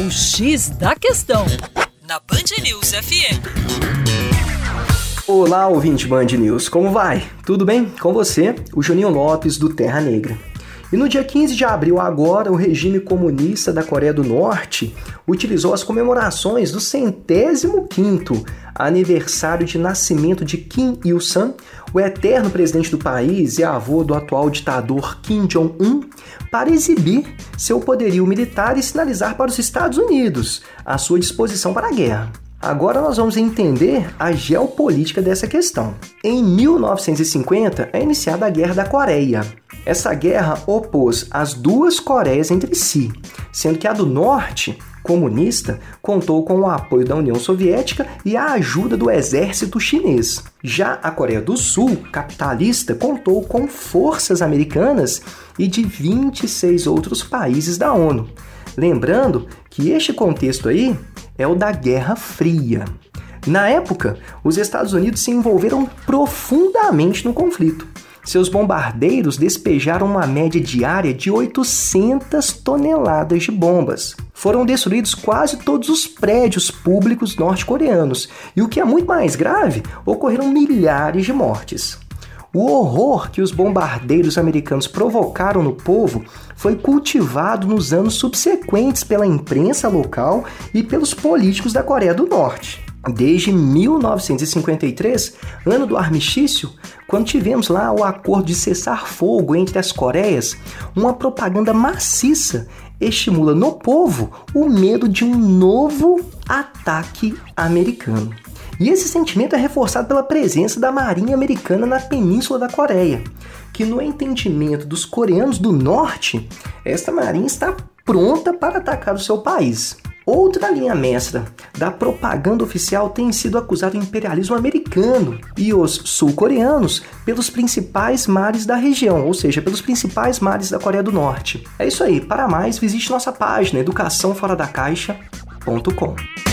O X da Questão, na Band News FM. Olá, ouvinte Band News, como vai? Tudo bem? Com você, o Juninho Lopes do Terra Negra. E no dia 15 de abril, agora, o regime comunista da Coreia do Norte utilizou as comemorações do centésimo quinto aniversário de nascimento de Kim Il-sung, o eterno presidente do país e avô do atual ditador Kim Jong-un, para exibir seu poderio militar e sinalizar para os Estados Unidos a sua disposição para a guerra. Agora nós vamos entender a geopolítica dessa questão. Em 1950 é iniciada a Guerra da Coreia. Essa guerra opôs as duas Coreias entre si, sendo que a do Norte, comunista, contou com o apoio da União Soviética e a ajuda do exército chinês. Já a Coreia do Sul, capitalista, contou com forças americanas e de 26 outros países da ONU. Lembrando que este contexto aí é o da Guerra Fria. Na época, os Estados Unidos se envolveram profundamente no conflito. Seus bombardeiros despejaram uma média diária de 800 toneladas de bombas. Foram destruídos quase todos os prédios públicos norte-coreanos, e o que é muito mais grave, ocorreram milhares de mortes. O horror que os bombardeiros americanos provocaram no povo foi cultivado nos anos subsequentes pela imprensa local e pelos políticos da Coreia do Norte. Desde 1953, ano do armistício, quando tivemos lá o acordo de cessar fogo entre as Coreias, uma propaganda maciça estimula no povo o medo de um novo ataque americano. E esse sentimento é reforçado pela presença da Marinha Americana na Península da Coreia, que, no entendimento dos coreanos do norte, esta marinha está pronta para atacar o seu país. Outra linha mestra da propaganda oficial tem sido acusado o imperialismo americano e os sul-coreanos pelos principais mares da região, ou seja, pelos principais mares da Coreia do Norte. É isso aí, para mais visite nossa página educaçãoforadacaixa.com.